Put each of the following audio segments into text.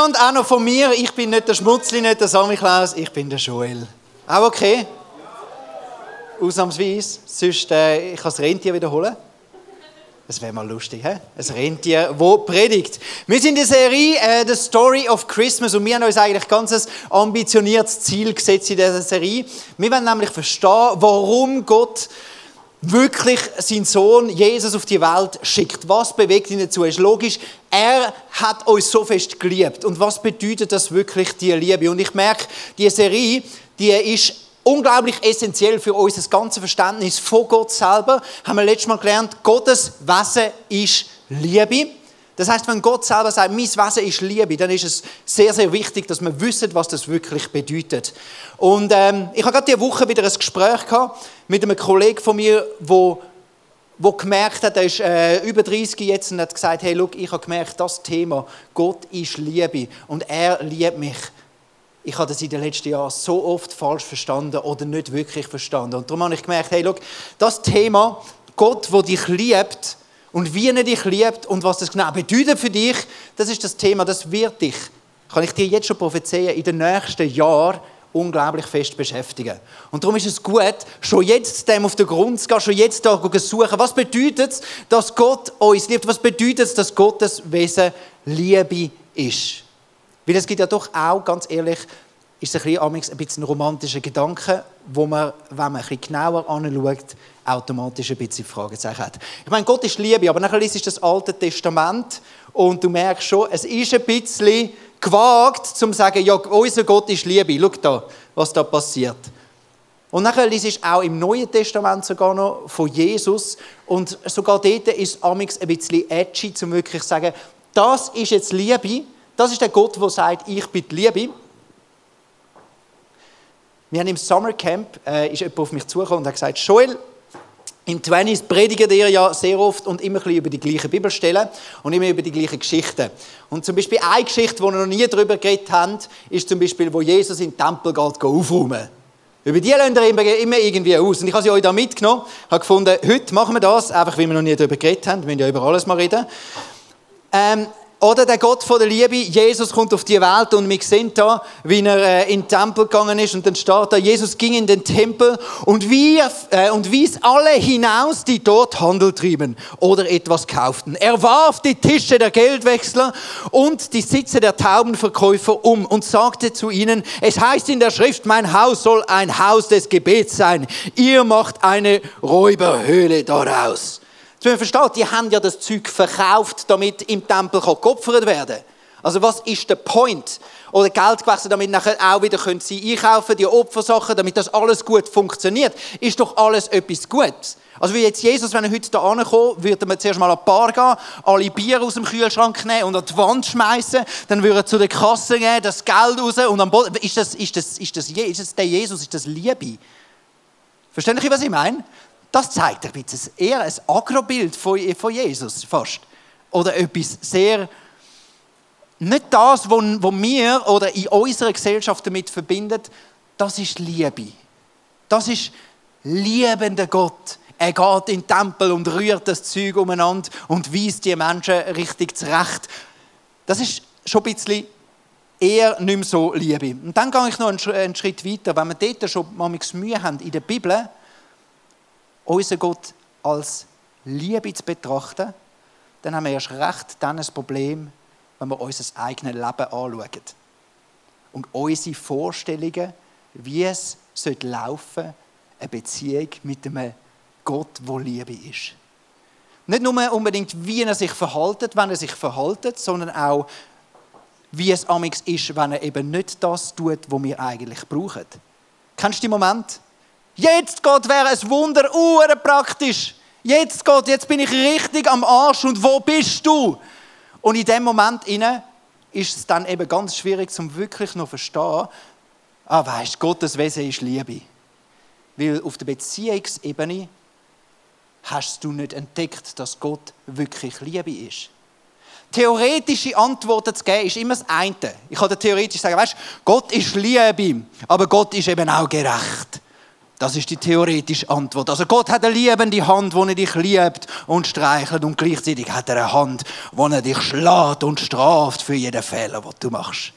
miteinander, auch noch von mir. Ich bin nicht der Schmutzli, nicht der Samichlaus, ich bin der Joel. Auch okay? Ausnahmsweise. Sonst, äh, ich kann das Rentier wiederholen. Das wäre mal lustig, hä? Ein Rentier, wo predigt. Wir sind in der Serie äh, The Story of Christmas und wir haben uns eigentlich ganz ein ambitioniertes Ziel gesetzt in dieser Serie. Wir wollen nämlich verstehen, warum Gott wirklich seinen Sohn Jesus auf die Welt schickt. Was bewegt ihn dazu? Ist logisch, er hat uns so fest geliebt. Und was bedeutet das wirklich, die Liebe? Und ich merke, die Serie, die ist unglaublich essentiell für unser ganzes Verständnis von Gott selber. Haben wir letztes Mal gelernt, Gottes Wesen ist Liebe. Das heißt, wenn Gott selber sagt, mein Wesen ist Liebe, dann ist es sehr, sehr wichtig, dass wir wissen, was das wirklich bedeutet. Und ähm, ich habe gerade diese Woche wieder ein Gespräch gehabt mit einem Kollegen von mir, wo wo gemerkt hat, er ist äh, über 30 jetzt und hat gesagt, hey, look, ich habe gemerkt, das Thema, Gott ist Liebe und er liebt mich. Ich habe das in den letzten Jahren so oft falsch verstanden oder nicht wirklich verstanden. Und darum habe ich gemerkt, hey, look, das Thema, Gott, wo dich liebt, und wie er dich liebt und was das genau bedeutet für dich, das ist das Thema, das wird dich, kann ich dir jetzt schon prophezeien, in den nächsten Jahren unglaublich fest beschäftigen. Und darum ist es gut, schon jetzt dem auf den Grund zu gehen, schon jetzt da zu suchen. Was bedeutet es, dass Gott uns liebt? Was bedeutet es, dass Gottes Wesen Liebe ist? Weil es gibt ja doch auch, ganz ehrlich, ist es ein bisschen, ein bisschen ein romantischer Gedanke, wo man, wenn man ein bisschen genauer anschaut, automatisch ein bisschen Fragezeichen hat. Ich meine, Gott ist Liebe, aber nachher liest du das Alte Testament und du merkst schon, es ist ein bisschen gewagt, zum zu sagen, ja, unser Gott ist Liebe. Schau da, was da passiert. Und nachher liest du auch im Neuen Testament sogar noch von Jesus und sogar dort ist es ein bisschen edgy, um wirklich zu sagen, das ist jetzt Liebe, das ist der Gott, der sagt, ich bin Liebe. Wir haben im Summercamp, äh, ist jemand auf mich zugekommen und hat gesagt, Joel, im 20 predigen ihr ja sehr oft und immer ein über die gleichen Bibelstellen und immer über die gleichen Geschichten. Und zum Beispiel eine Geschichte, die wir noch nie darüber geredet haben, ist zum Beispiel, wo Jesus in den Tempel geht, aufräumen. Über die lernt ihr immer irgendwie aus. Und ich habe sie euch da mitgenommen, habe gefunden, heute machen wir das, einfach weil wir noch nie darüber geredet haben. Wir müssen ja über alles mal reden. Ähm, oder der Gott von der Liebe, Jesus kommt auf die Welt und wir sehen da, wie er äh, in den Tempel gegangen ist und dann steht da, Jesus ging in den Tempel und, wir, äh, und wies alle hinaus, die dort Handel trieben oder etwas kauften. Er warf die Tische der Geldwechsler und die Sitze der Taubenverkäufer um und sagte zu ihnen, es heißt in der Schrift, mein Haus soll ein Haus des Gebets sein. Ihr macht eine Räuberhöhle daraus. Dass man versteht, die haben ja das Zeug verkauft, damit im Tempel geopfert werden kann. Also was ist der Point? Oder Geld gewechselt, damit nachher auch wieder können sie einkaufen, die Opfersachen, damit das alles gut funktioniert. Ist doch alles etwas Gutes. Also wie jetzt Jesus, wenn er heute hier ankommt, würde man zuerst mal an die Bar gehen, alle Bier aus dem Kühlschrank nehmen und an die Wand schmeißen, dann würde er zu der Kasse gehen, das Geld raus und am Boden. Ist das, ist das, ist das, ist das der Jesus, ist das Liebe? Verstehen Sie, was ich meine? Das zeigt ein bisschen eher ein Agrobild von Jesus fast. Oder etwas sehr, nicht das, was wir oder in unserer Gesellschaft damit verbinden, das ist Liebe. Das ist liebender Gott. Er geht in den Tempel und rührt das Zeug umeinander und weist die Menschen richtig zurecht. Das ist schon ein bisschen eher nicht mehr so Liebe. Und dann gehe ich noch einen Schritt weiter. Wenn wir dort schon mal Mühe haben in der Bibel, unseren Gott als Liebe zu betrachten, dann haben wir erst recht dann ein Problem, wenn wir unser eigenes Leben anschauen. Und unsere Vorstellungen, wie es laufen sollte, eine Beziehung mit einem Gott, wo Liebe ist. Nicht nur unbedingt, wie er sich verhaltet, wenn er sich verhaltet, sondern auch, wie es amix ist, wenn er eben nicht das tut, was wir eigentlich brauchen. Kennst du den Moment? Jetzt Gott wäre es Wunder, uhr praktisch. Jetzt Gott, jetzt bin ich richtig am Arsch und wo bist du? Und in dem Moment inne ist es dann eben ganz schwierig, zum wirklich noch verstehen. Ah, weißt, Gottes Wesen ist Liebe, weil auf der Beziehungsebene hast du nicht entdeckt, dass Gott wirklich Liebe ist. Theoretische Antworten zu geben, ist immer das eine. Ich kann theoretisch sagen, weißt, Gott ist Liebe, aber Gott ist eben auch gerecht. Das ist die theoretische Antwort. Also Gott hat eine liebende Hand, wo er dich liebt und streichelt und gleichzeitig hat er eine Hand, wo er dich schlägt und straft für jeden Fehler, den du machst.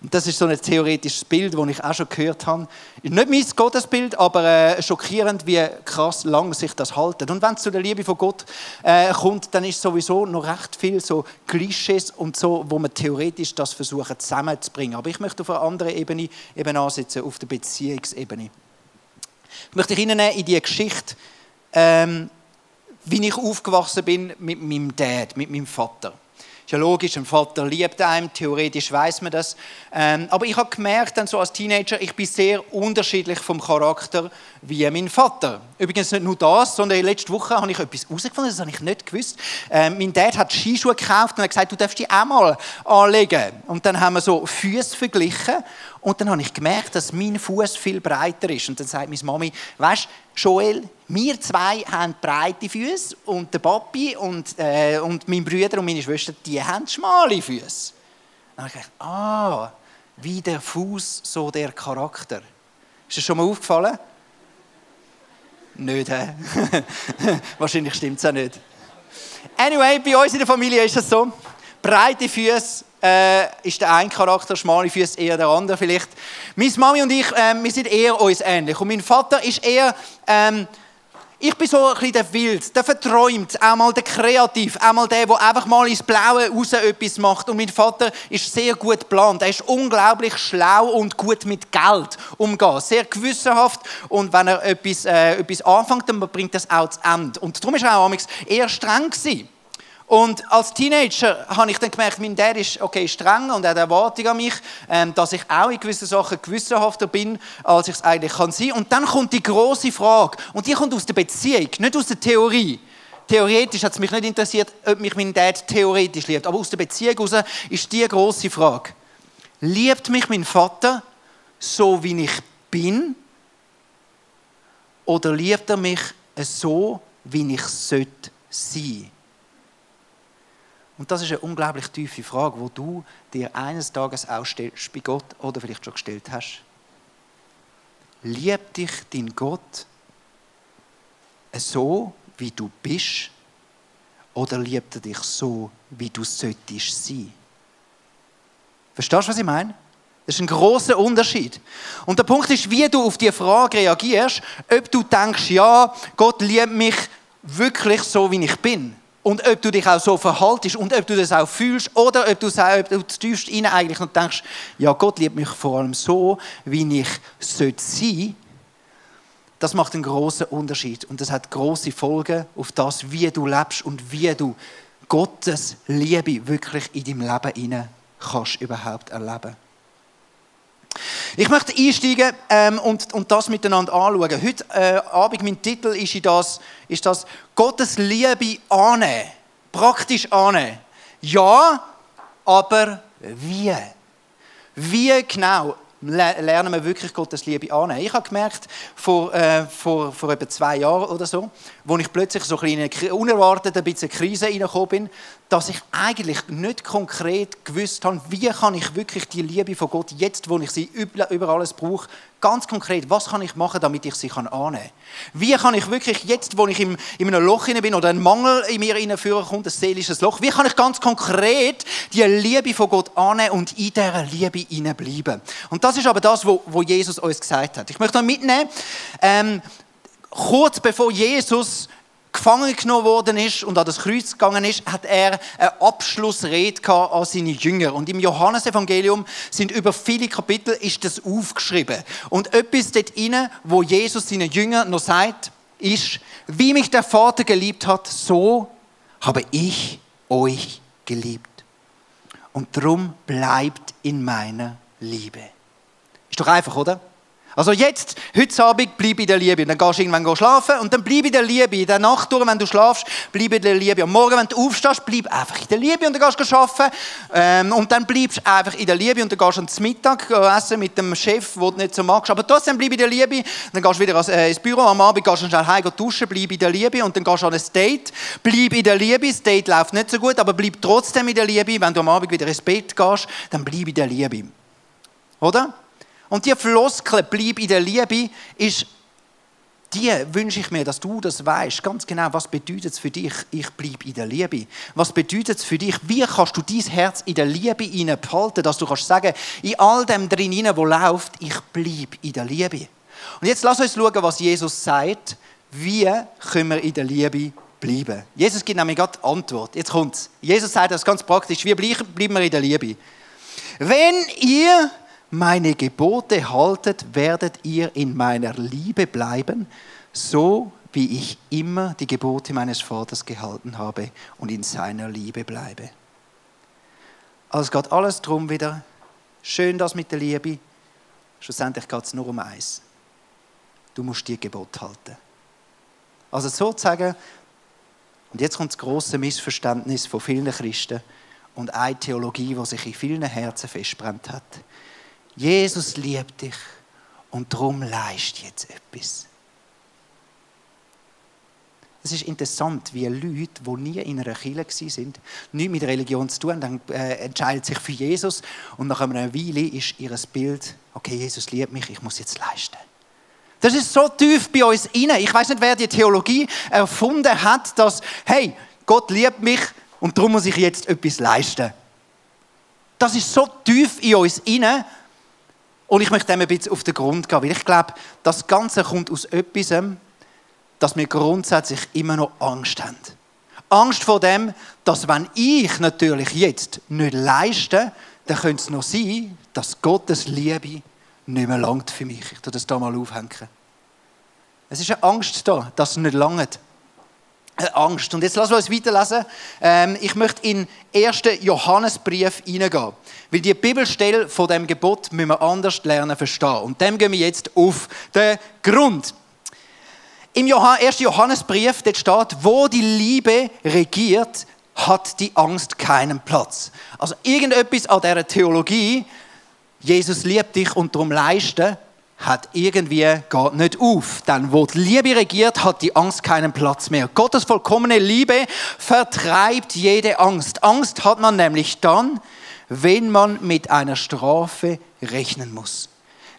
Und das ist so ein theoretisches Bild, das ich auch schon gehört habe. Ist nicht mein Gottesbild, aber äh, schockierend, wie krass lang sich das haltet. Und wenn es zu der Liebe von Gott äh, kommt, dann ist sowieso noch recht viel so Klischees und so, wo man theoretisch das versuchen zusammenzubringen. Aber ich möchte auf einer anderen Ebene eben ansetzen, auf der Beziehungsebene. Ich möchte dich hineinnehmen in die Geschichte, ähm, wie ich aufgewachsen bin mit meinem Dad, mit meinem Vater. Ist ja logisch, ein Vater liebt einen, theoretisch weiß man das. Ähm, aber ich habe gemerkt, dann so als Teenager, ich bin sehr unterschiedlich vom Charakter wie mein Vater. Übrigens nicht nur das, sondern letzte Woche habe ich etwas herausgefunden, das habe ich nicht gewusst. Ähm, mein Dad hat Skischuhe gekauft und hat gesagt, du darfst die auch mal anlegen. Und dann haben wir so Füße verglichen und dann habe ich gemerkt, dass mein Fuß viel breiter ist. Und dann sagt meine Mami, weißt Joel, wir zwei haben breite Füße und der Papi und, äh, und mein Bruder und meine Schwester, die haben schmale Füße. Dann habe ich gedacht, ah, wie der Fuß, so der Charakter. Ist das schon mal aufgefallen? Nicht, hä? Wahrscheinlich stimmt es auch nicht. Anyway, bei uns in der Familie ist es so. Breite Füße äh, ist der ein Charakter, schmale Füße eher der andere vielleicht. Meine Mami und ich, äh, wir sind eher uns ähnlich. Und mein Vater ist eher, ähm, ich bin so ein bisschen der Wild, der verträumt, auch mal der Kreativ, auch mal der, der einfach mal ins Blaue raus etwas macht. Und mein Vater ist sehr gut geplant. Er ist unglaublich schlau und gut mit Geld umgehen. Sehr gewissenhaft. Und wenn er etwas, äh, etwas anfängt, dann bringt das auch zu Ende. Und darum ist er auch eher streng gewesen. Und als Teenager habe ich dann gemerkt, mein Dad ist okay, streng und hat Erwartungen an mich, ähm, dass ich auch in gewissen Sachen gewissenhafter bin, als ich es eigentlich kann sein. Und dann kommt die große Frage, und die kommt aus der Beziehung, nicht aus der Theorie. Theoretisch hat es mich nicht interessiert, ob mich mein Dad theoretisch liebt, aber aus der Beziehung heraus ist die große Frage. Liebt mich mein Vater so, wie ich bin? Oder liebt er mich so, wie ich sein sollte? Und das ist eine unglaublich tiefe Frage, wo du dir eines Tages auch bei Gott oder vielleicht schon gestellt hast. Liebt dich dein Gott so, wie du bist, oder liebt er dich so, wie du solltest sein? Verstehst du, was ich meine? Das ist ein großer Unterschied. Und der Punkt ist, wie du auf die Frage reagierst, ob du denkst, ja, Gott liebt mich wirklich so, wie ich bin und ob du dich auch so verhaltest und ob du das auch fühlst oder ob du, ob du tiefst rein eigentlich und denkst, ja, Gott liebt mich vor allem so, wie ich sein sollte das macht einen großen Unterschied und das hat große Folgen auf das, wie du lebst und wie du Gottes Liebe wirklich in deinem Leben hinein kannst überhaupt erleben. Ich möchte einsteigen ähm, und, und das miteinander anschauen. Heute äh, Abend, mein Titel ist, das, ist das Gottes Liebe annehmen. Praktisch annehmen. Ja, aber wie? Wie genau lernen wir wirklich Gottes Liebe annehmen. Ich habe gemerkt, vor, äh, vor, vor etwa zwei Jahren oder so, wo ich plötzlich so ein unerwartet ein bisschen Krise reingekommen bin, dass ich eigentlich nicht konkret gewusst habe, wie kann ich wirklich die Liebe von Gott jetzt, wo ich sie über alles brauche, ganz konkret, was kann ich machen, damit ich sie annehmen kann? Wie kann ich wirklich jetzt, wo ich in einem Loch bin oder ein Mangel in mir hineinführen kommt, ein seelisches Loch, wie kann ich ganz konkret die Liebe von Gott annehmen und in dieser Liebe hineinbleiben? Und das ist aber das, was Jesus uns gesagt hat. Ich möchte mitnehmen, ähm, kurz bevor Jesus gefangen genommen worden ist und an das Kreuz gegangen ist, hat er eine Abschlussrede an seine Jünger. Und im Johannesevangelium sind über viele Kapitel ist das aufgeschrieben. Und etwas dort inne, wo Jesus seinen Jüngern noch sagt, ist, wie mich der Vater geliebt hat, so habe ich euch geliebt. Und darum bleibt in meiner Liebe. Ist doch einfach, oder? Also jetzt, heute Abend, bleib in der Liebe. dann gehst du irgendwann schlafen und dann bleib in der Liebe. In der Nacht durch, wenn du schlafst, bleib in der Liebe. Am Morgen, wenn du aufstehst, bleib einfach in der Liebe und dann gehst du arbeiten. Ähm, und dann bleibst du einfach in der Liebe und dann gehst du zum Mittag essen mit dem Chef, den du nicht so magst. Aber trotzdem bleib in der Liebe. Dann gehst du wieder äh, ins Büro. Am Abend gehst du schnell heim duschen, bleib in der Liebe. Und dann gehst du an ein Date. Bleib in der Liebe. Das Date läuft nicht so gut, aber bleib trotzdem in der Liebe. Wenn du am Abend wieder ins Bett gehst, dann bleib in der Liebe. Oder? Und die Floskel, bleib in der Liebe, ist die wünsche ich mir, dass du das weißt, ganz genau, was bedeutet es für dich, ich bleibe in der Liebe. Was bedeutet es für dich, wie kannst du dein Herz in der Liebe behalten, dass du kannst sagen, in all dem drin, wo läuft, ich bleibe in der Liebe. Und jetzt lass uns schauen, was Jesus sagt, wie können wir in der Liebe bleiben. Jesus gibt nämlich gerade Antwort. Jetzt kommt's. Jesus sagt das ganz praktisch, wie bleiben wir in der Liebe? Wenn ihr meine Gebote haltet, werdet ihr in meiner Liebe bleiben, so wie ich immer die Gebote meines Vaters gehalten habe und in seiner Liebe bleibe. Also geht alles drum wieder. Schön das mit der Liebe. Schlussendlich geht es nur um eins. Du musst dir Gebot halten. Also sozusagen, und jetzt kommt das große Missverständnis von vielen Christen und eine Theologie, die sich in vielen Herzen festbrennt hat. Jesus liebt dich und darum leist jetzt etwas. Es ist interessant, wie Leute, die nie in einer Kirche waren, nichts mit Religion zu tun haben, dann äh, entscheiden sich für Jesus und nach einer Weile ist ihr Bild, okay, Jesus liebt mich, ich muss jetzt leisten. Das ist so tief bei uns inne. Ich weiß nicht, wer die Theologie erfunden hat, dass, hey, Gott liebt mich und darum muss ich jetzt etwas leisten. Das ist so tief in uns inne, und ich möchte dem ein bisschen auf den Grund gehen, weil ich glaube, das Ganze kommt aus etwas, dass wir grundsätzlich immer noch Angst haben. Angst vor dem, dass wenn ich natürlich jetzt nicht leiste, dann könnte es noch sein, dass Gottes Liebe nicht mehr langt für mich. Ich tue das hier mal aufhängen. Es ist eine Angst da, dass es nicht langt. Äh, Angst. Und jetzt lassen wir uns weiterlesen. Ähm, ich möchte in den 1. Johannesbrief hineingehen. Weil die Bibelstelle von dem Gebot müssen wir anders lernen verstehen. Und dem gehen wir jetzt auf den Grund. Im 1. Johannesbrief dort steht, wo die Liebe regiert, hat die Angst keinen Platz. Also irgendetwas an dieser Theologie, Jesus liebt dich und darum leisten, hat irgendwie geht nicht auf. Denn wo die Liebe regiert, hat die Angst keinen Platz mehr. Gottes vollkommene Liebe vertreibt jede Angst. Angst hat man nämlich dann, wenn man mit einer Strafe rechnen muss.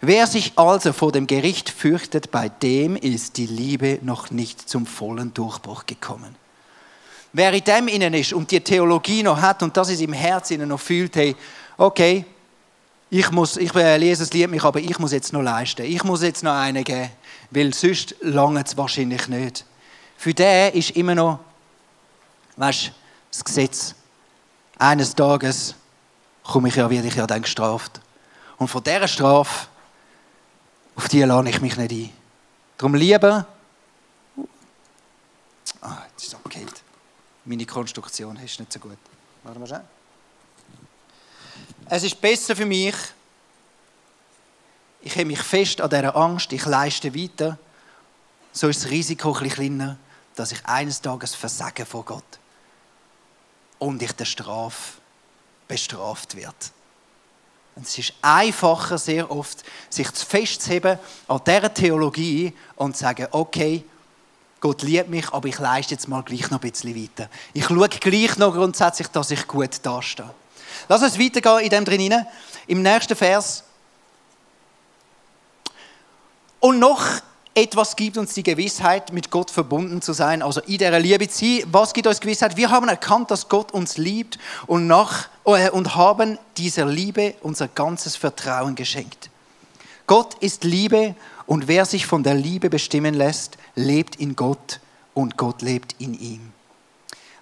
Wer sich also vor dem Gericht fürchtet, bei dem ist die Liebe noch nicht zum vollen Durchbruch gekommen. Wer in dem innen ist und die Theologie noch hat und das ist im Herzen noch fühlt, hey, okay, ich muss, ich lese das Lied mich, aber ich muss jetzt noch leisten. Ich muss jetzt noch einen geben, weil sonst lange es wahrscheinlich nicht. Für den ist immer noch, weißt, das Gesetz. Eines Tages komme ich ja, werde ich ja dann gestraft. Und von dieser Strafe, auf die lade ich mich nicht ein. Darum lieber, ah, jetzt ist es abgeheilt. Meine Konstruktion ist nicht so gut. Warte mal schnell. Es ist besser für mich, ich habe mich fest an dieser Angst, ich leiste weiter, so ist das Risiko ein bisschen kleiner, dass ich eines Tages versage vor Gott und ich der Strafe bestraft werde. Und es ist einfacher, sehr oft, sich festzuheben an dieser Theologie und zu sagen, okay, Gott liebt mich, aber ich leiste jetzt mal gleich noch ein bisschen weiter. Ich schaue gleich noch grundsätzlich, dass ich gut dastehe. Lass uns weitergehen in dem drin. Im nächsten Vers. Und noch etwas gibt uns die Gewissheit, mit Gott verbunden zu sein, also in der Liebe zu sein. Was gibt uns Gewissheit? Wir haben erkannt, dass Gott uns liebt und, nach, äh, und haben dieser Liebe unser ganzes Vertrauen geschenkt. Gott ist Liebe und wer sich von der Liebe bestimmen lässt, lebt in Gott und Gott lebt in ihm.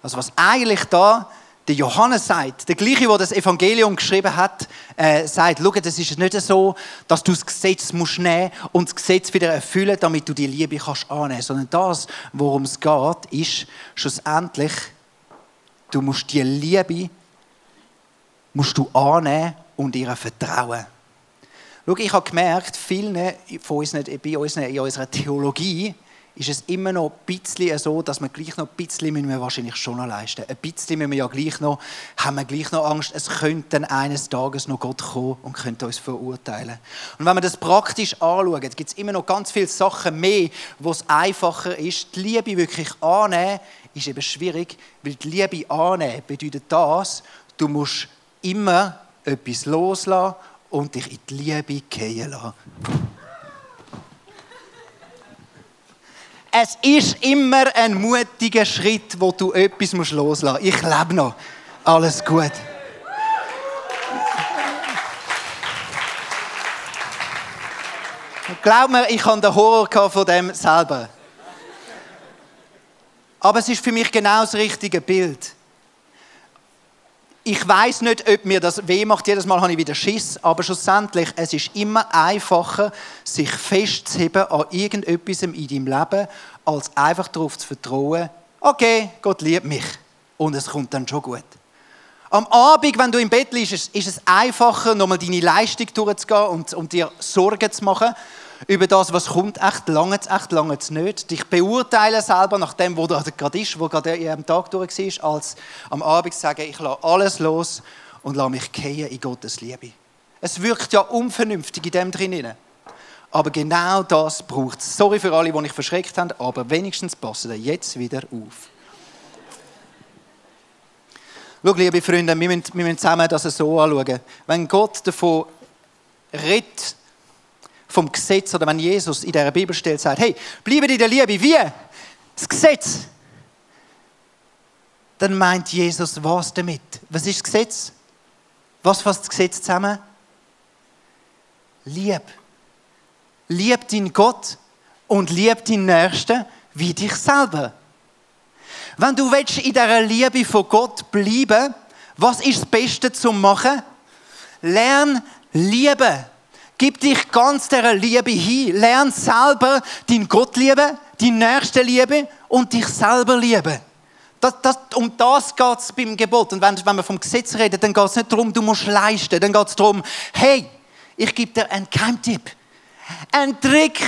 Also was eigentlich da der Johannes sagt, der gleiche, der das Evangelium geschrieben hat, äh, sagt, schau, das ist nicht so, dass du das Gesetz musst nehmen und das Gesetz wieder erfüllen, damit du die Liebe kannst annehmen, sondern das, worum es geht, ist schlussendlich, du musst die Liebe musst du annehmen und ihr vertrauen. Schau, ich habe gemerkt, vielen von uns, bei uns in unserer Theologie, ist es immer noch ein bisschen so, dass wir gleich noch ein bisschen müssen wir wahrscheinlich schon noch leisten. Ein bisschen müssen wir ja gleich noch, haben wir gleich noch Angst, es könnte dann eines Tages noch Gott kommen und könnte uns verurteilen. Und wenn wir das praktisch anschauen, gibt es immer noch ganz viele Sachen mehr, wo es einfacher ist. Die Liebe wirklich annehmen, ist eben schwierig, weil die Liebe annehmen bedeutet das, du musst immer etwas loslassen und dich in die Liebe gehen lassen. Es ist immer ein mutiger Schritt, wo du etwas loslassen musst. Ich lebe noch. Alles gut. Glaub mir, ich hatte den Horror von dem selber. Aber es ist für mich genau das richtige Bild. Ich weiß nicht, ob mir das weh macht. Jedes Mal habe ich wieder Schiss. Aber schlussendlich, es ist immer einfacher, sich festzuheben an irgendetwas in deinem Leben, als einfach darauf zu vertrauen, okay, Gott liebt mich. Und es kommt dann schon gut. Am Abend, wenn du im Bett liegst, ist es einfacher, nochmal deine Leistung durchzugehen und, und dir Sorgen zu machen über das, was kommt. Echt lange es, echt lange es nicht. Dich beurteilen selber nach dem, wo du gerade ist, wo gerade am Tag durch war, als am Abend sagen, ich lasse alles los und lasse mich gehen in Gottes Liebe. Es wirkt ja unvernünftig in dem drin. Aber genau das braucht es. Sorry für alle, die mich verschreckt haben, aber wenigstens passen wir jetzt wieder auf. Schau, liebe Freunde, wir müssen, wir müssen zusammen das so anschauen. Wenn Gott davon redet, vom Gesetz oder wenn Jesus in der Bibelstelle sagt, hey, bleibe in der Liebe, wie? Das Gesetz. Dann meint Jesus was damit? Was ist das Gesetz? Was fasst das Gesetz zusammen? Lieb. Lieb deinen Gott und lieb deinen Nächsten wie dich selber. Wenn du willst in dieser Liebe von Gott bleiben, was ist das Beste zum machen? Lern lieben. Gib dich ganz der Liebe hin. Lern selber deinen Gott lieben, deine Nächste lieben und dich selber lieben. Das, das, um das geht es beim Gebot. Und wenn, wenn wir vom Gesetz reden, dann geht es nicht darum, du musst leisten. Dann geht es darum, hey, ich gebe dir einen Keimtipp, einen Trick.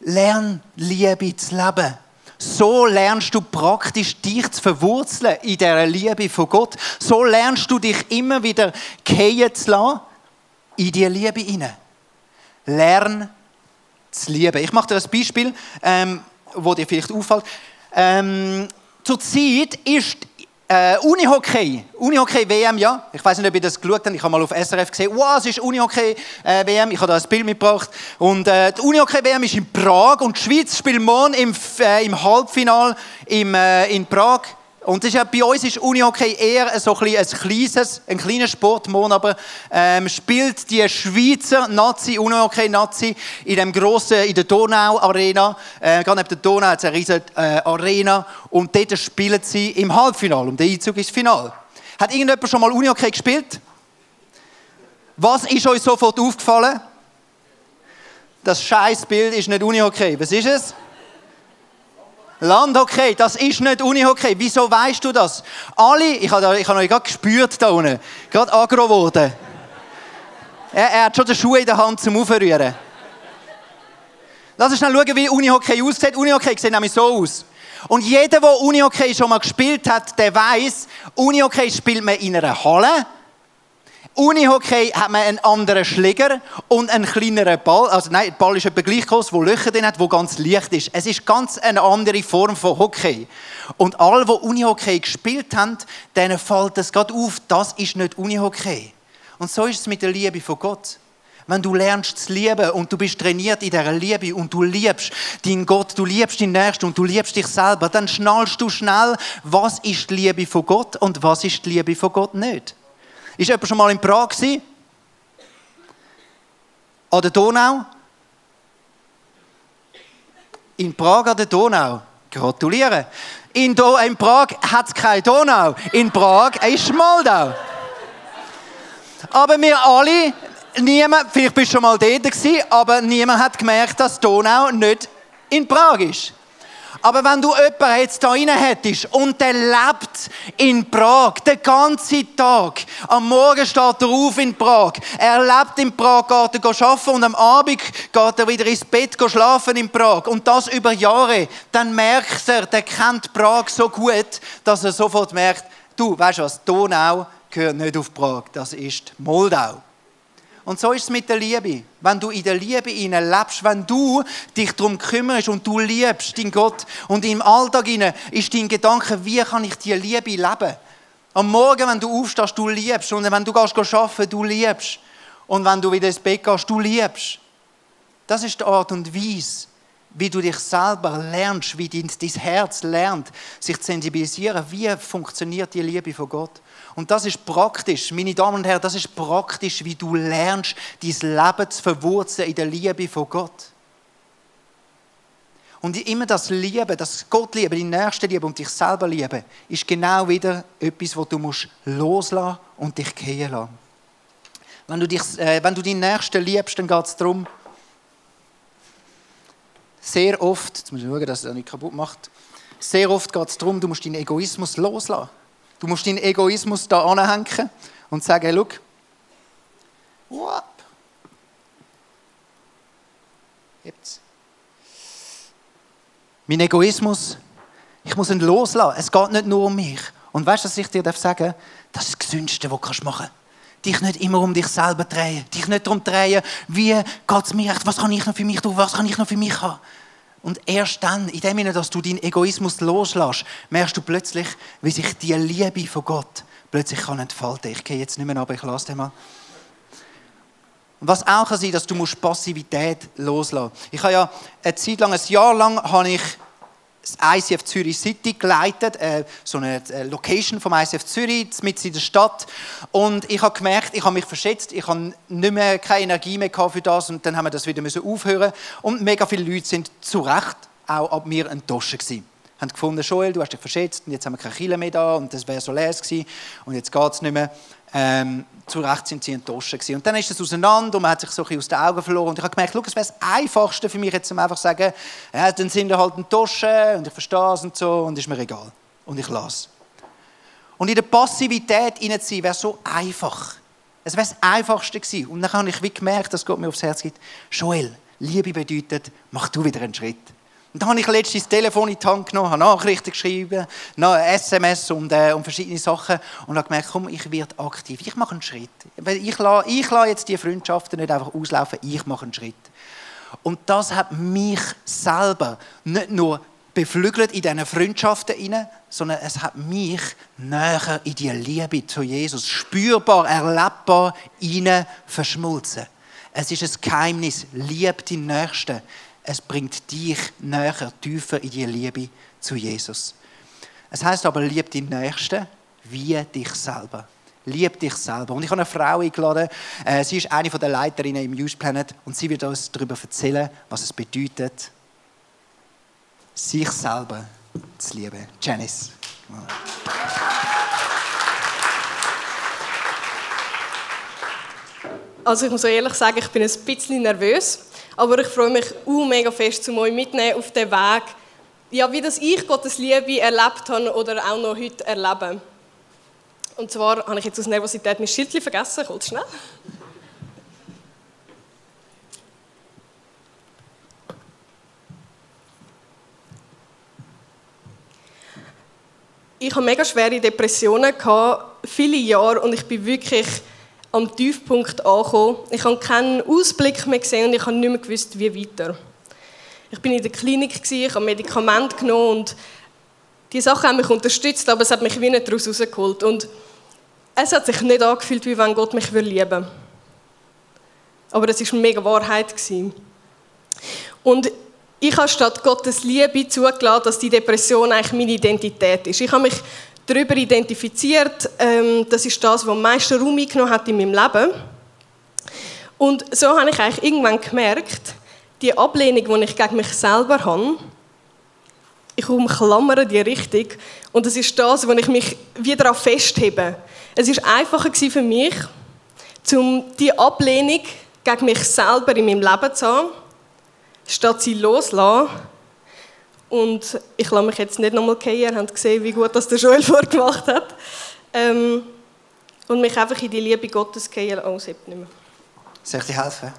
Lern Liebe zu leben. So lernst du praktisch dich zu verwurzeln in der Liebe von Gott. So lernst du dich immer wieder gehen zu lassen in die Liebe hinein. Lern zu lieben. Ich mache dir ein Beispiel, ähm, wo dir vielleicht auffällt. Ähm, zur Zeit ist äh, Unihockey, Unihockey WM, ja. Ich weiß nicht, ob ihr das geschaut habt. Ich habe mal auf SRF gesehen, wow, es ist Unihockey äh, WM. Ich habe da ein Bild mitgebracht. Und äh, die Unihockey WM ist in Prag und die Schweiz spielt morgen im, äh, im Halbfinale im, äh, in Prag und ist ja, bei uns ist Unihockey eher so ein, ein kleines, ein kleiner Sportmond, aber ähm, spielt die Schweizer Nazi, Unihockey-Nazi, in dem grossen, in der Donau-Arena, äh, gerade neben der Donau hat es eine riesige äh, Arena und dort spielen sie im Halbfinale und der Einzug ist Final. Hat irgendjemand schon mal Unihockey gespielt? Was ist euch sofort aufgefallen? Das scheiß Bild ist nicht Unihockey. Was ist es? Landhockey, das ist nicht Unihockey. Wieso weißt du das? Alle, ich habe, ich habe noch gerade gespürt da unten, gerade agro geworden. Er, er, hat schon den Schuh in der Hand zum Aufrühren. Lass uns schnell schauen, wie Unihockey aussieht. Unihockey sieht nämlich so aus. Und jeder, der Unihockey schon mal gespielt hat, der weiß, Unihockey spielt man in einer Halle Unihockey hat man einen anderen Schläger und einen kleineren Ball. Also nein, der Ball ist etwa gleich groß, wo Löcher drin hat, wo ganz leicht ist. Es ist ganz eine andere Form von Hockey. Und alle, die Unihockey gespielt haben, denen fällt es gerade auf, das ist nicht Unihockey. Und so ist es mit der Liebe von Gott. Wenn du lernst zu lieben und du bist trainiert in dieser Liebe und du liebst deinen Gott, du liebst deinen Nächsten und du liebst dich selber, dann schnallst du schnell, was ist die Liebe von Gott und was ist die Liebe von Gott nicht. Ist jemand schon mal in Prag gewesen? An der Donau? In Prag an der Donau. Gratuliere. In, Do in Prag hat es keine Donau. In Prag ist Moldau. Aber wir alle, niemand, vielleicht bist du schon mal dort gewesen, aber niemand hat gemerkt, dass Donau nicht in Prag ist. Aber wenn du jemanden jetzt da rein hättest und der lebt in Prag, den ganzen Tag, am Morgen steht er auf in Prag, er lebt in Prag, geht er arbeiten und am Abend geht er wieder ins Bett schlafen in Prag und das über Jahre, dann merkt er, der kennt Prag so gut, dass er sofort merkt, du, weißt was, Donau gehört nicht auf Prag, das ist Moldau. Und so ist es mit der Liebe. Wenn du in der Liebe lebst, wenn du dich darum kümmerst und du liebst deinen Gott und im Alltag ist dein Gedanke, wie kann ich die Liebe leben? Am Morgen, wenn du aufstehst, du liebst. Und wenn du gehst arbeiten, du liebst. Und wenn du wieder ins Bett gehst, du liebst. Das ist die Art und Weise, wie du dich selber lernst, wie dein, dein Herz lernt, sich zu sensibilisieren, wie funktioniert die Liebe von Gott. Und das ist praktisch, meine Damen und Herren, das ist praktisch, wie du lernst, dein Leben zu verwurzeln in der Liebe von Gott. Und immer das Lieben, das Gott lieben, die Nächste lieben und dich selber lieben, ist genau wieder etwas, wo du musst loslassen und dich gehen lassen. Wenn du, dich, äh, wenn du deinen Nächsten liebst, dann geht es darum, sehr oft, jetzt muss ich schauen, dass er nicht kaputt macht, sehr oft geht es darum, du musst deinen Egoismus loslassen. Du musst deinen Egoismus da anhängen und sagen, hey, schau, whoop. Jetzt. Mein Egoismus, ich muss ihn loslassen. Es geht nicht nur um mich. Und weißt du, was ich dir sagen darf? Das ist das Gesündeste, was du machen kannst. Dich nicht immer um dich selber drehen. Dich nicht darum drehen, wie geht es mir was kann ich noch für mich tun, was kann ich noch für mich haben. Und erst dann, in dem Sinne, dass du deinen Egoismus loslässt, merkst du plötzlich, wie sich die Liebe von Gott plötzlich kann entfalten Ich gehe jetzt nicht mehr aber ich lasse den mal. Was auch kann sein, dass du musst Passivität loslassen. Ich habe ja eine Zeit lang, ein Jahr lang, habe ich das ICF Zürich City geleitet, äh, so eine äh, Location vom ICF Zürich, mitten in der Stadt. Und ich habe gemerkt, ich habe mich verschätzt, ich habe nicht mehr, keine Energie mehr für das und dann haben wir das wieder aufhören Und mega viele Leute sind zu Recht auch ab mir enttäuscht gewesen. Haben gefunden, Joel, du hast dich verschätzt und jetzt haben wir keine Kille mehr da und das wäre so leer gewesen und jetzt geht es nicht mehr. Ähm, zu Recht sind sie enttäuscht gewesen. Und dann ist es auseinander und man hat sich so ein bisschen aus den Augen verloren. Und ich habe gemerkt, es wäre das Einfachste für mich jetzt, um einfach zu sagen, ja, dann sind wir halt enttäuscht und ich verstehe es und so und ist mir egal. Und ich lasse. Und in der Passivität hineinzuziehen, wäre so einfach. Es wäre das Einfachste gewesen. Und dann habe ich wie gemerkt, dass Gott mir aufs Herz gibt, Joel, Liebe bedeutet, mach du wieder einen Schritt. Und dann habe ich letztens das Telefon in die Hand genommen, habe Nachrichten geschrieben, SMS und, äh, und verschiedene Sachen und habe gemerkt, komm, ich werde aktiv, ich mache einen Schritt. Ich lasse, ich lasse jetzt die Freundschaften nicht einfach auslaufen, ich mache einen Schritt. Und das hat mich selber nicht nur beflügelt in diesen Freundschaften hinein, sondern es hat mich näher in die Liebe zu Jesus, spürbar, erlebbar hinein verschmolzen. Es ist ein Geheimnis, lieb die Nächsten es bringt dich näher, tiefer in die Liebe zu Jesus. Es heißt aber, lieb die Nächsten wie dich selber. Lieb dich selber. Und ich habe eine Frau eingeladen, äh, sie ist eine der Leiterinnen im Youth Planet und sie wird uns darüber erzählen, was es bedeutet, sich selber zu lieben. Janice. Also ich muss ehrlich sagen, ich bin ein bisschen nervös. Aber ich freue mich auch mega fest, um euch mitnehmen auf den Weg, ja, wie das ich Gottes Liebe erlebt habe oder auch noch heute erlebe. Und zwar habe ich jetzt aus Nervosität mein Schild vergessen, kurz schnell. Ich hatte mega schwere Depressionen, viele Jahre, und ich bin wirklich am Tiefpunkt angekommen. Ich habe keinen Ausblick mehr gesehen und ich habe nicht mehr gewusst, wie weiter. Ich bin in der Klinik, ich habe Medikamente genommen und die Sachen haben mich unterstützt, aber es hat mich wie nicht daraus rausgeholt. Und es hat sich nicht angefühlt, wie wenn Gott mich lieben würde. Aber es war eine mega Wahrheit. Und ich habe statt Gottes Liebe zugelassen, dass die Depression eigentlich meine Identität ist. Ich habe mich darüber identifiziert, ähm, das ist das, was am meisten Raum eingenommen hat in meinem Leben. Und so habe ich eigentlich irgendwann gemerkt, die Ablehnung, die ich gegen mich selber habe, ich umklammere die richtig und das ist das, wo ich mich wieder an festhebe. Es ist einfacher für mich, um die Ablehnung gegen mich selber in meinem Leben zu haben, statt sie loszulassen und ich lasse mich jetzt nicht nochmal gehen, ihr habt gesehen, wie gut das der Joel vorgemacht hat. Ähm, und mich einfach in die Liebe Gottes gehen lassen. Oh, es nicht mehr. Soll ich dir helfen?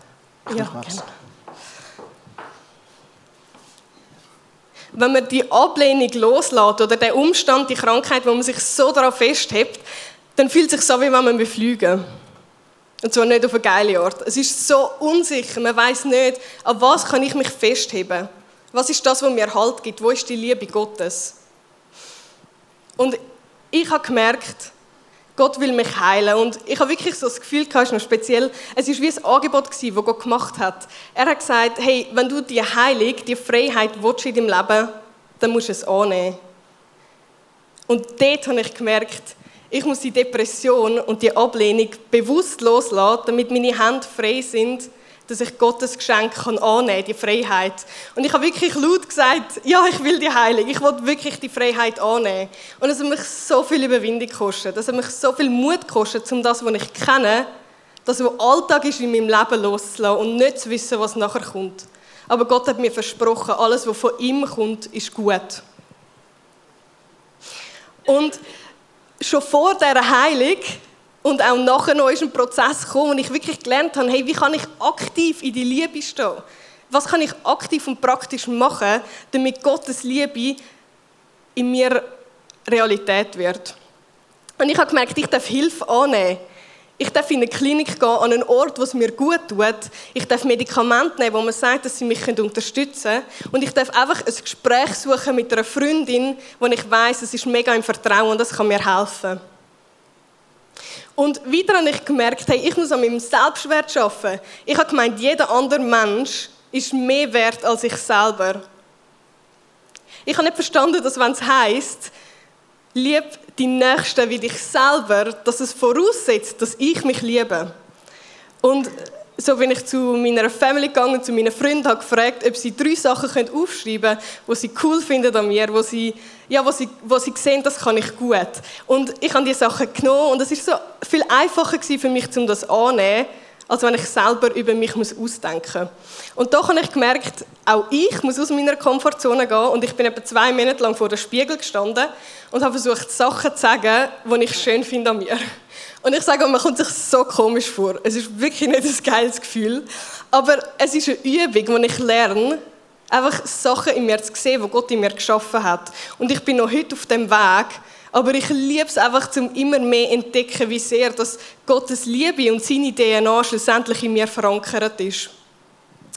Ja, genau. Wenn man die Ablehnung loslässt oder den Umstand, die Krankheit, wo man sich so darauf festhält, dann fühlt es sich so, wie wenn man beflügen Und zwar nicht auf eine geile Art. Es ist so unsicher, man weiß nicht, an was kann ich mich festheben. Was ist das, was mir Halt gibt? Wo ist die Liebe Gottes? Und ich habe gemerkt, Gott will mich heilen. Und ich habe wirklich so das Gefühl, ist noch speziell, es war wie ein Angebot, das Gott gemacht hat. Er hat gesagt, hey, wenn du die Heilung, die Freiheit willst in deinem Leben, dann musst du es annehmen. Und dort habe ich gemerkt, ich muss die Depression und die Ablehnung bewusst loslassen, damit meine Hände frei sind, dass ich Gottes Geschenk kann annehmen kann, die Freiheit. Und ich habe wirklich laut gesagt, ja, ich will die Heilung, ich will wirklich die Freiheit annehmen. Und es hat mich so viel Überwindung gekostet, es hat mich so viel Mut gekostet, um das, was ich kenne, das, was Alltag ist in meinem Leben loszulassen und nicht zu wissen, was nachher kommt. Aber Gott hat mir versprochen, alles, was von ihm kommt, ist gut. Und schon vor dieser Heilung und auch nachher noch ist ein Prozess gekommen, wo ich wirklich gelernt habe, hey, wie kann ich aktiv in die Liebe stehen? Was kann ich aktiv und praktisch machen, damit Gottes Liebe in mir Realität wird? Und ich habe gemerkt, ich darf Hilfe annehmen. Ich darf in eine Klinik gehen, an einen Ort, wo es mir gut tut. Ich darf Medikamente nehmen, wo man sagt, dass sie mich unterstützen können. Und ich darf einfach ein Gespräch suchen mit einer Freundin, wo ich weiß, es ist mega im Vertrauen und das kann mir helfen. Und wieder habe ich gemerkt, hey, ich muss an meinem Selbstwert arbeiten. Ich habe gemeint, jeder andere Mensch ist mehr wert als ich selber. Ich habe nicht verstanden, dass wenn es heisst, lieb die Nächsten wie dich selber, dass es voraussetzt, dass ich mich liebe. Und so bin ich zu meiner Family gegangen, zu meinen Freunden, habe gefragt, ob sie drei Sachen aufschreiben können, die sie cool finden an mir, wo sie, ja, wo sie, wo sie sehen, das kann ich gut. Und ich habe diese Sachen genommen und es ist so viel einfacher für mich, um das anzunehmen, als wenn ich selber über mich muss ausdenken muss. Und da habe ich gemerkt, auch ich muss aus meiner Komfortzone gehen und ich bin etwa zwei Monate lang vor dem Spiegel gestanden und habe versucht, Sachen zu sagen, die ich schön finde an mir. Und ich sage, man kommt sich so komisch vor. Es ist wirklich nicht ein geiles Gefühl. Aber es ist eine Übung, wo ich lerne, einfach Sachen in mir zu sehen, die Gott in mir geschaffen hat. Und ich bin noch heute auf dem Weg. Aber ich liebe es einfach, zum immer mehr entdecken, wie sehr dass Gottes Liebe und seine DNA schlussendlich in mir verankert ist.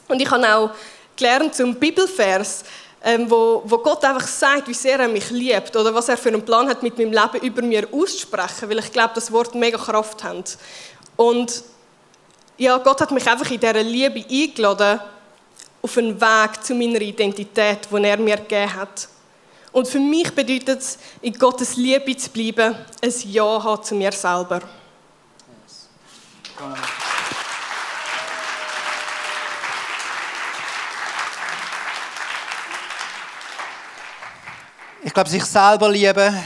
Und ich habe auch gelernt zum Bibelvers, ähm, wo, wo Gott einfach sagt, wie sehr er mich liebt oder was er für einen Plan hat, mit meinem Leben über mir auszusprechen, weil ich glaube, das Wort mega Kraft hat. Und ja, Gott hat mich einfach in dieser Liebe eingeladen auf einen Weg zu meiner Identität, den er mir gegeben hat. Und für mich bedeutet es, in Gottes Liebe zu bleiben, ein Ja haben zu mir selber. Yes. Ich glaube, sich selber lieben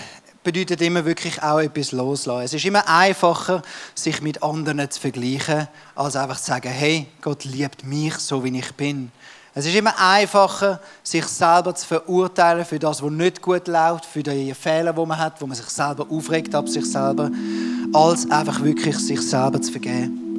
bedeutet immer wirklich auch etwas loslassen. Es ist immer einfacher, sich mit anderen zu vergleichen, als einfach zu sagen, hey, Gott liebt mich so, wie ich bin. Es ist immer einfacher, sich selber zu verurteilen für das, was nicht gut läuft, für die Fehler, die man hat, wo man sich selber aufregt ab sich selber, als einfach wirklich sich selber zu vergeben.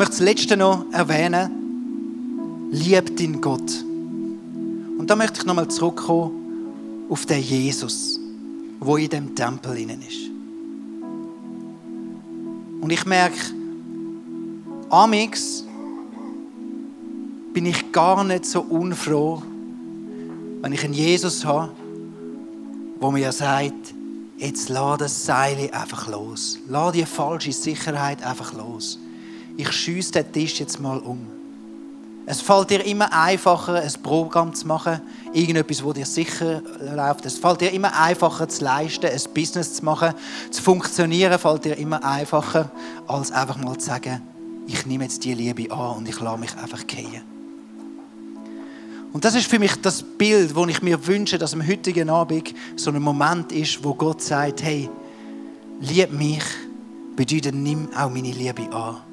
möchte das Letzte noch erwähnen. Lieb deinen Gott. Und da möchte ich nochmal zurückkommen auf den Jesus, wo in dem Tempel innen ist. Und ich merke, amix bin ich gar nicht so unfroh, wenn ich einen Jesus habe, wo mir sagt, jetzt lass das Seil einfach los. Lass die falsche Sicherheit einfach los ich schieße den Tisch jetzt mal um. Es fällt dir immer einfacher, ein Programm zu machen, irgendetwas, wo dir sicher läuft. Es fällt dir immer einfacher zu leisten, ein Business zu machen, zu funktionieren, fällt dir immer einfacher, als einfach mal zu sagen, ich nehme jetzt die Liebe an und ich lasse mich einfach gehen. Und das ist für mich das Bild, wo ich mir wünsche, dass am heutigen Abend so ein Moment ist, wo Gott sagt, hey, lieb mich, bedeutet, nimm auch meine Liebe an.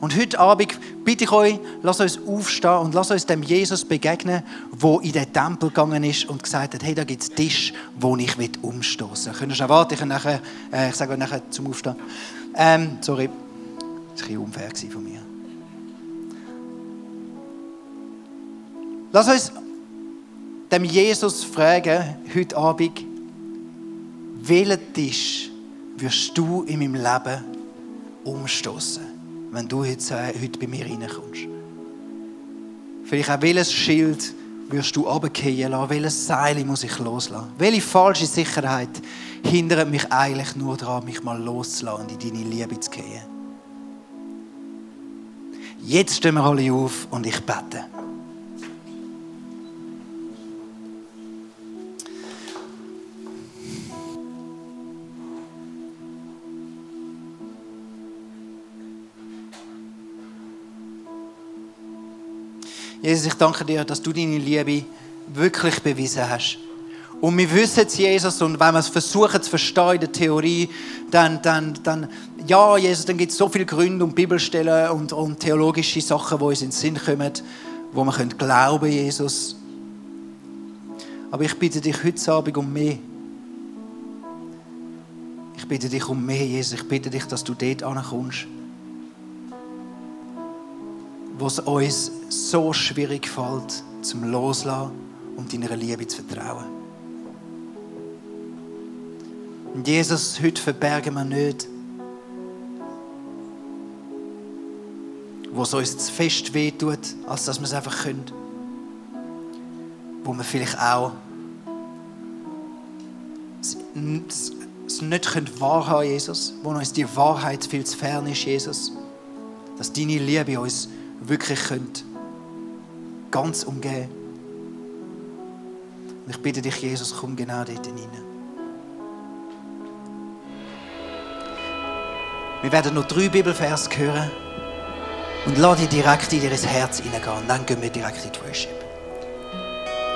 Und heute Abend bitte ich euch, lasst uns aufstehen und lasst uns dem Jesus begegnen, der in den Tempel gegangen ist und gesagt hat, hey, da gibt es Tisch, wo ich umstoßen will. Könnt ihr warten? Ich, nachher, äh, ich sage euch nachher zum Aufstehen. Ähm, sorry, das war ein bisschen unfair von mir. Lass uns dem Jesus fragen, heute Abend, welchen Tisch wirst du in meinem Leben umstoßen? Wenn du heute, heute bei mir reinkommst. Vielleicht auch welches Schild wirst du runterfallen lassen? Welches Seil muss ich loslassen? Welche falsche Sicherheit hindert mich eigentlich nur daran, mich mal loszulassen und in deine Liebe zu gehen? Jetzt stehen wir alle auf und ich bete. Jesus, ich danke dir, dass du deine Liebe wirklich bewiesen hast. Und wir wissen es, Jesus, und wenn wir es versuchen zu verstehen in der Theorie, dann, dann, dann ja, Jesus, dann gibt es so viele Gründe und Bibelstellen und, und theologische Sachen, die uns in den Sinn kommen, wo wir können glauben, Jesus. Aber ich bitte dich heute Abend um mehr. Ich bitte dich um mehr, Jesus. Ich bitte dich, dass du dort ankommst wo es uns so schwierig fällt, zum Loslassen und deiner Liebe zu vertrauen. Und Jesus, heute verbergen wir nicht, wo es uns zu fest wehtut, als dass wir es einfach können. Wo wir vielleicht auch es nicht wahrhaben können, Jesus. Wo uns die Wahrheit viel zu fern ist, Jesus. Dass deine Liebe uns wirklich könnt ganz umgehen Und ich bitte dich, Jesus, komm genau dort hinein. Wir werden noch drei Bibelvers hören und lass dich direkt in ihr Herz hineingehen. Und dann gehen wir direkt in die Worship.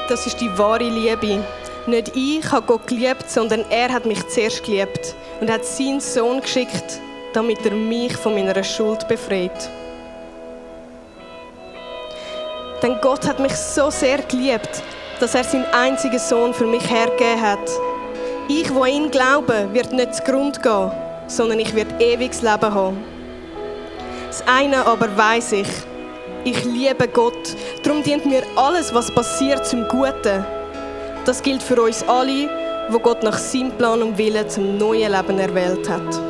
Das ist die wahre Liebe. Nicht ich habe Gott geliebt, sondern er hat mich zuerst geliebt und hat seinen Sohn geschickt, damit er mich von meiner Schuld befreit. Denn Gott hat mich so sehr geliebt, dass er seinen einzigen Sohn für mich hergegeben hat. Ich, wo ihn glaube, wird nicht zu Grund gehen, sondern ich werde ewiges Leben haben. Das eine aber weiß ich, ich liebe Gott. Darum dient mir alles, was passiert, zum Guten. Das gilt für uns alle, wo Gott nach seinem Plan und Willen zum neuen Leben erwählt hat.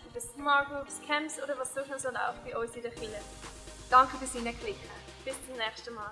über Smart Groups, Camps oder was sonst noch so läuft bei uns in der Kirche. Danke fürs Hineinklicken. Bis zum nächsten Mal.